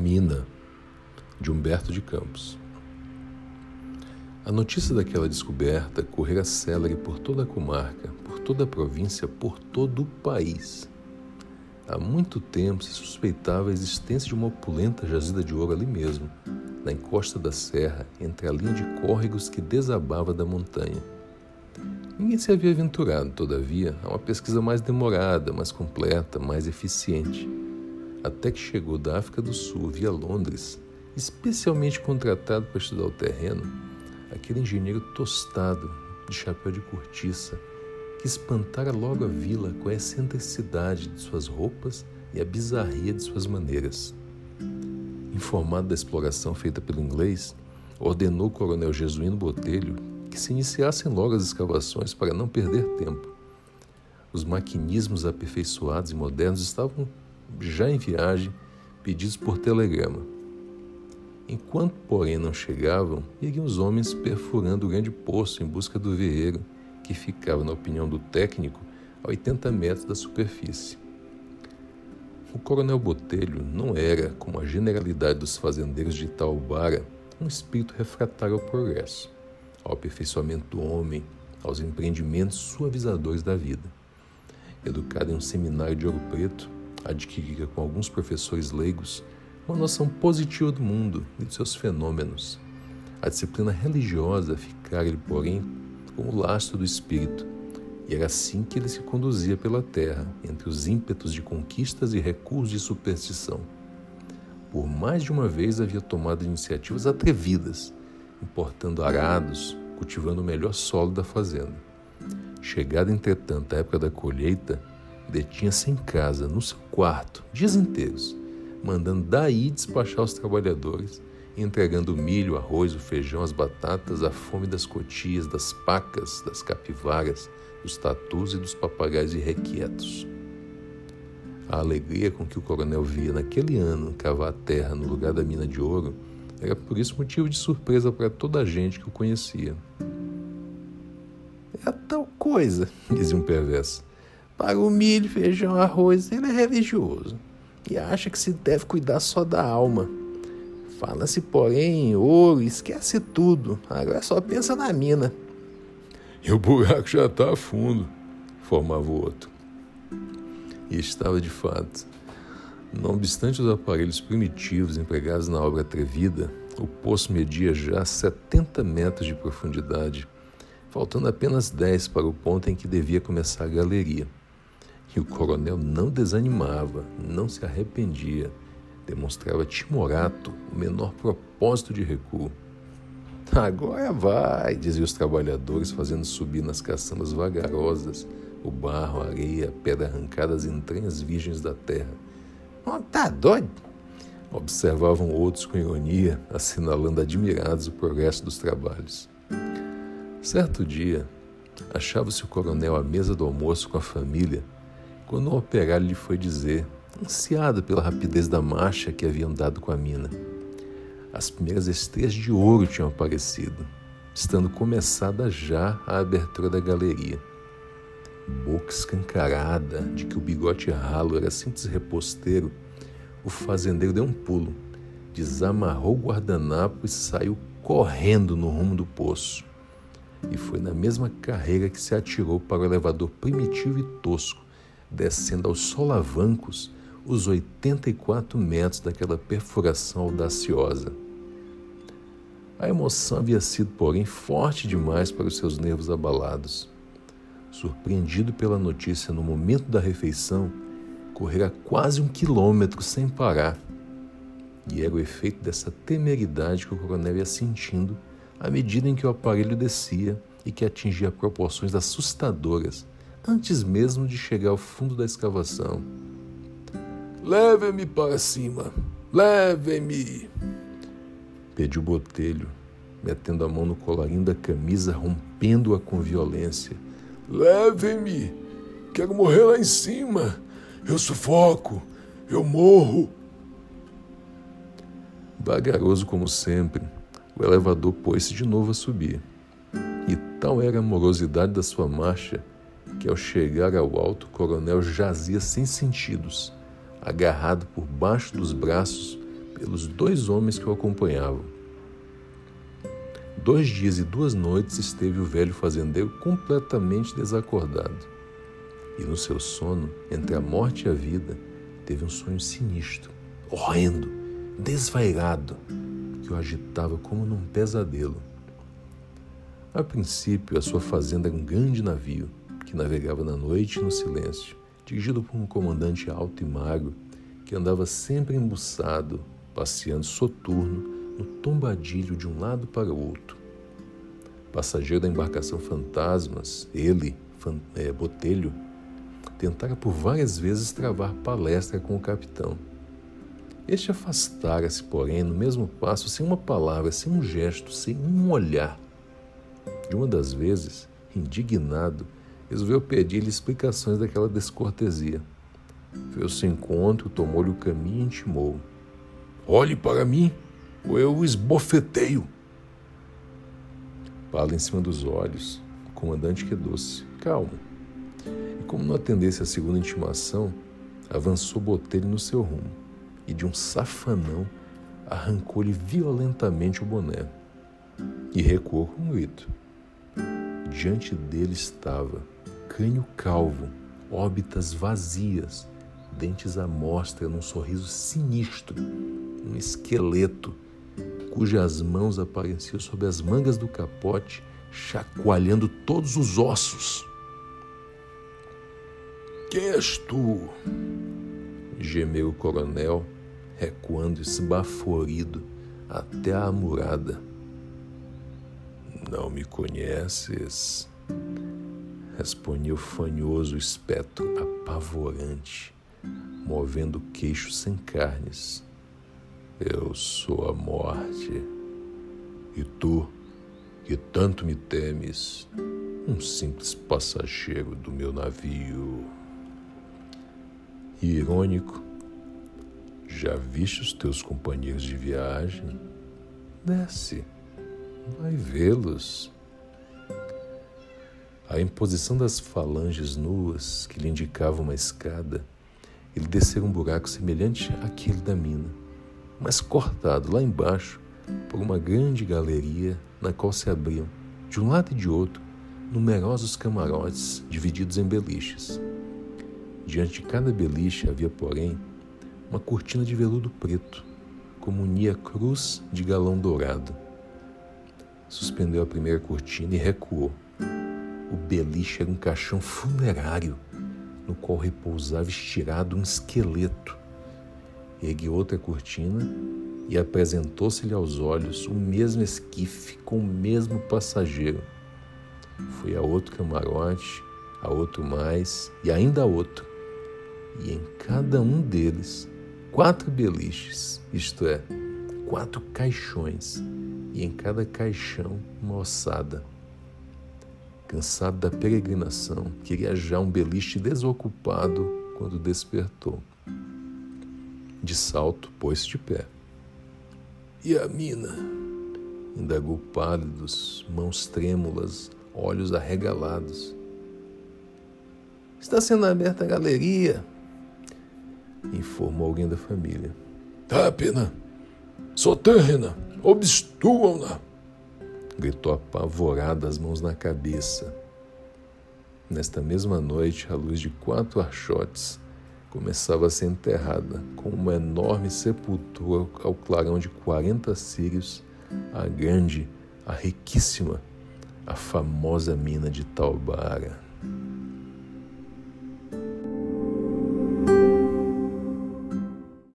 Mina, de Humberto de Campos. A notícia daquela descoberta correra célere por toda a comarca, por toda a província, por todo o país. Há muito tempo se suspeitava a existência de uma opulenta jazida de ouro ali mesmo, na encosta da serra, entre a linha de córregos que desabava da montanha. Ninguém se havia aventurado, todavia, a uma pesquisa mais demorada, mais completa, mais eficiente. Até que chegou da África do Sul via Londres, especialmente contratado para estudar o terreno, aquele engenheiro tostado, de chapéu de cortiça, que espantara logo a vila com a excentricidade de suas roupas e a bizarria de suas maneiras. Informado da exploração feita pelo inglês, ordenou o coronel Jesuíno Botelho que se iniciassem logo as escavações para não perder tempo. Os maquinismos aperfeiçoados e modernos estavam já em viagem, pedidos por telegrama. Enquanto, porém, não chegavam, iriam os homens perfurando o grande poço em busca do veeiro, que ficava, na opinião do técnico, a 80 metros da superfície. O coronel Botelho não era, como a generalidade dos fazendeiros de Itaubara, um espírito refratário ao progresso ao aperfeiçoamento do homem, aos empreendimentos suavizadores da vida. Educado em um seminário de Ouro Preto, adquirira com alguns professores leigos uma noção positiva do mundo e de seus fenômenos. A disciplina religiosa ficara-lhe, porém, como lastro do espírito, e era assim que ele se conduzia pela terra, entre os ímpetos de conquistas e recursos de superstição. Por mais de uma vez havia tomado iniciativas atrevidas, importando arados, cultivando o melhor solo da fazenda. Chegada, entretanto, a época da colheita, detinha-se em casa, no seu quarto, dias inteiros, mandando daí despachar os trabalhadores, entregando o milho, o arroz, o feijão, as batatas, a fome das cotias, das pacas, das capivaras, dos tatus e dos papagaios irrequietos. A alegria com que o coronel via naquele ano cavar a terra no lugar da mina de ouro era por isso motivo de surpresa para toda a gente que o conhecia. É tal coisa, dizia um perverso. Para o milho, feijão, arroz, ele é religioso e acha que se deve cuidar só da alma. Fala-se, porém, em ouro, esquece tudo. Agora só pensa na mina. E o buraco já está a fundo, formava o outro. E estava de fato. Não obstante os aparelhos primitivos empregados na obra atrevida, o poço media já 70 metros de profundidade, faltando apenas 10 para o ponto em que devia começar a galeria. E o coronel não desanimava, não se arrependia, demonstrava timorato o menor propósito de recuo. Agora vai, diziam os trabalhadores, fazendo subir nas caçambas vagarosas o barro, a areia, a pedra arrancada das entranhas virgens da terra Oh, tá doido? Observavam outros com ironia, assinalando admirados o progresso dos trabalhos. Certo dia, achava-se o coronel à mesa do almoço com a família, quando um operário lhe foi dizer, ansiado pela rapidez da marcha que haviam dado com a mina. As primeiras estrelas de ouro tinham aparecido, estando começada já a abertura da galeria boca escancarada de que o bigode ralo era simples reposteiro, o fazendeiro deu um pulo, desamarrou o guardanapo e saiu correndo no rumo do poço. E foi na mesma carreira que se atirou para o elevador primitivo e tosco, descendo aos solavancos os 84 metros daquela perfuração audaciosa. A emoção havia sido, porém, forte demais para os seus nervos abalados surpreendido pela notícia no momento da refeição, correra quase um quilômetro sem parar. E era o efeito dessa temeridade que o coronel ia sentindo à medida em que o aparelho descia e que atingia proporções assustadoras antes mesmo de chegar ao fundo da escavação. Leve-me para cima! Leve-me! Pediu Botelho, metendo a mão no colarinho da camisa, rompendo-a com violência Levem-me. Quero morrer lá em cima. Eu sufoco. Eu morro. Vagaroso como sempre, o elevador pôs-se de novo a subir. E tal era a morosidade da sua marcha que, ao chegar ao alto, o coronel jazia sem sentidos, agarrado por baixo dos braços pelos dois homens que o acompanhavam. Dois dias e duas noites esteve o velho fazendeiro completamente desacordado. E no seu sono, entre a morte e a vida, teve um sonho sinistro, horrendo, desvairado, que o agitava como num pesadelo. A princípio, a sua fazenda era um grande navio que navegava na noite no silêncio, dirigido por um comandante alto e magro que andava sempre embuçado, passeando soturno no tombadilho de um lado para o outro. Passageiro da embarcação Fantasmas, ele, é, Botelho, tentara por várias vezes travar palestra com o capitão. Este afastara-se, porém, no mesmo passo, sem uma palavra, sem um gesto, sem um olhar. De uma das vezes, indignado, resolveu pedir-lhe explicações daquela descortesia. Fez-se encontro, tomou-lhe o caminho e intimou. Olhe para mim, ou eu o esbofeteio. Bala em cima dos olhos, o comandante quedou-se, calmo. E como não atendesse a segunda intimação, avançou Botelho no seu rumo e, de um safanão, arrancou-lhe violentamente o boné e recuou com um grito. Diante dele estava crânio calvo, órbitas vazias, dentes à mostra num sorriso sinistro, um esqueleto cujas mãos apareciam sob as mangas do capote, chacoalhando todos os ossos. Quem és tu? gemeu o coronel, recuando esbaforido até a amurada. Não me conheces? Respondia o fanhoso espectro apavorante, movendo o queixo sem carnes. Eu sou a morte. E tu, que tanto me temes, um simples passageiro do meu navio. E irônico, já viste os teus companheiros de viagem? Desce, vai vê-los. A imposição das falanges nuas que lhe indicavam uma escada, ele desceu um buraco semelhante àquele da mina mas cortado lá embaixo por uma grande galeria na qual se abriam, de um lado e de outro, numerosos camarotes divididos em beliches. Diante de cada beliche havia, porém, uma cortina de veludo preto, como unia cruz de galão dourado. Suspendeu a primeira cortina e recuou. O beliche era um caixão funerário, no qual repousava estirado um esqueleto ergueu outra cortina e apresentou-se-lhe aos olhos o mesmo esquife com o mesmo passageiro. Foi a outro camarote, a outro mais e ainda a outro. E em cada um deles, quatro beliches, isto é, quatro caixões, e em cada caixão uma ossada. Cansado da peregrinação, queria já um beliche desocupado quando despertou. De salto, pôs-se de pé. E a mina? Indagou pálidos, mãos trêmulas, olhos arregalados. Está sendo aberta a galeria, informou alguém da família. Tá, pena. Sotârrena, obstruam-na! Gritou apavorada, as mãos na cabeça. Nesta mesma noite, à luz de quatro archotes, começava a ser enterrada com uma enorme sepultura ao clarão de 40 sírios, a grande, a riquíssima, a famosa mina de Taubara.